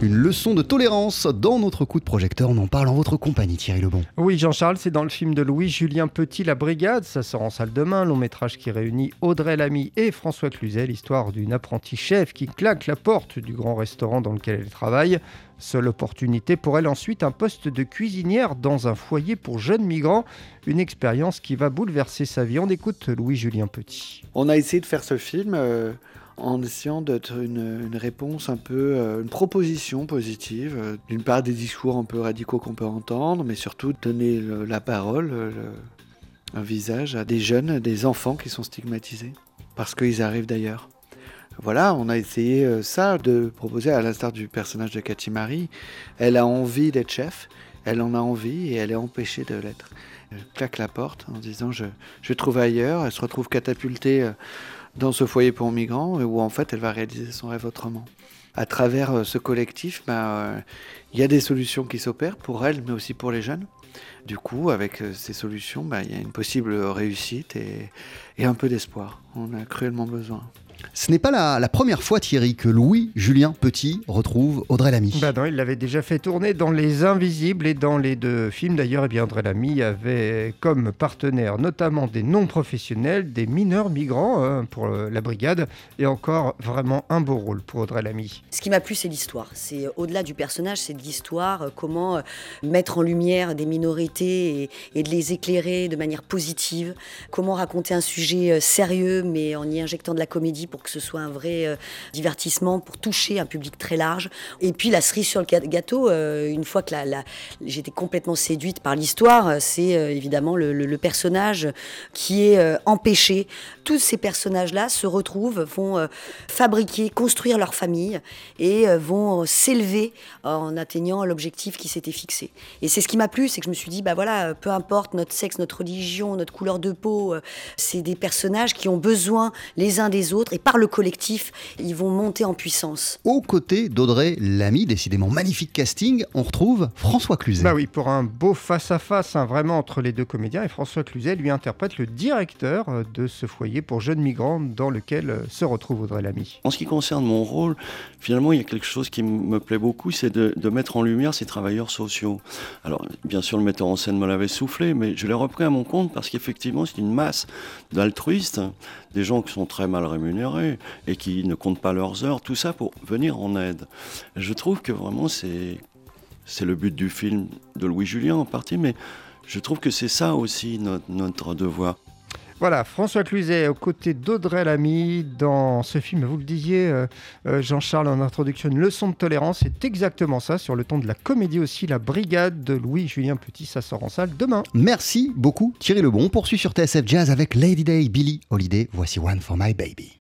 Une leçon de tolérance dans notre coup de projecteur. On en parle en votre compagnie, Thierry Lebon. Oui, Jean-Charles, c'est dans le film de Louis-Julien Petit, La Brigade. Ça sort en salle demain. Long métrage qui réunit Audrey Lamy et François Cluzet. L'histoire d'une apprentie chef qui claque la porte du grand restaurant dans lequel elle travaille. Seule opportunité pour elle ensuite un poste de cuisinière dans un foyer pour jeunes migrants. Une expérience qui va bouleverser sa vie. On écoute Louis-Julien Petit. On a essayé de faire ce film. Euh, en essayant d'être une, réponse un peu, euh, une proposition positive, euh, d'une part des discours un peu radicaux qu'on peut entendre, mais surtout donner la parole, un visage à des jeunes, des enfants qui sont stigmatisés, parce qu'ils arrivent d'ailleurs. Voilà, on a essayé euh, ça, de proposer, à l'instar du personnage de Cathy Marie, elle a envie d'être chef, elle en a envie et elle est empêchée de l'être. Elle claque la porte en disant je, je trouve ailleurs, elle se retrouve catapultée dans ce foyer pour migrants où en fait elle va réaliser son rêve autrement. À travers euh, ce collectif, ben, euh, il y a des solutions qui s'opèrent pour elle, mais aussi pour les jeunes. Du coup, avec euh, ces solutions, ben, il y a une possible réussite et, et un peu d'espoir. On a cruellement besoin. Ce n'est pas la, première fois, Thierry, que Louis-Julien Petit retrouve Audrey Lamy. Bah non, il l'avait déjà fait tourner dans Les Invisibles et dans les deux films. D'ailleurs, eh bien, Audrey Lamy avait comme partenaire notamment des non-professionnels, des mineurs migrants hein, pour la brigade, et encore vraiment un beau rôle pour Audrey Lamy. Ce qui m'a plu, c'est l'histoire. C'est euh, au-delà du personnage, c'est de l'histoire, euh, comment mettre en lumière des minorités et, de les éclairer de manière positive, comment raconter un sujet sérieux mais en y injectant de la comédie pour que ce soit un vrai euh, divertissement, pour toucher un public très large. Et puis la cerise sur le gâteau, euh, une fois que j'étais complètement séduite par l'histoire, euh, c'est évidemment le, personnage qui est empêché. Tous ces personnages-là se retrouvent, vont fabriquer, construire leur famille et vont s'élever en atteignant l'objectif qui s'était fixé. Et c'est ce qui m'a plu, c'est que je me suis dit, bah voilà, peu importe notre sexe, notre religion, notre couleur de peau, c'est des personnages qui ont besoin les uns des autres par le collectif, ils vont monter en puissance. Aux côtés d'Audrey Lamy, décidément magnifique casting, on retrouve François Cluzet. Bah oui, pour un beau face-à-face, hein, vraiment entre les deux comédiens, et François Cluzet lui interprète le directeur euh, de ce foyer pour jeunes migrants dans lequel euh, se retrouve Audrey Lamy. En ce qui concerne mon rôle, finalement, il y a quelque chose qui me plaît beaucoup, c'est de, mettre en lumière ces travailleurs sociaux. Alors, bien sûr, le metteur en scène me l'avait soufflé, mais je l'ai repris à mon compte parce qu'effectivement, c'est une masse d'altruistes, des gens qui sont très mal rémunérés et qui ne comptent pas leurs heures, tout ça pour venir en aide. Je trouve que vraiment c'est c'est le but du film de Louis Julien en partie, mais je trouve que c'est ça aussi notre devoir. Voilà, François Cluzet aux côtés d'Audrey Lamy dans ce film, vous le disiez euh, euh, Jean-Charles en introduction, une leçon de tolérance, c'est exactement ça, sur le ton de la comédie aussi, La Brigade de Louis-Julien Petit, ça sort en salle demain. Merci beaucoup Thierry Lebon, on poursuit sur TSF Jazz avec Lady Day, Billy Holiday, voici One for My Baby.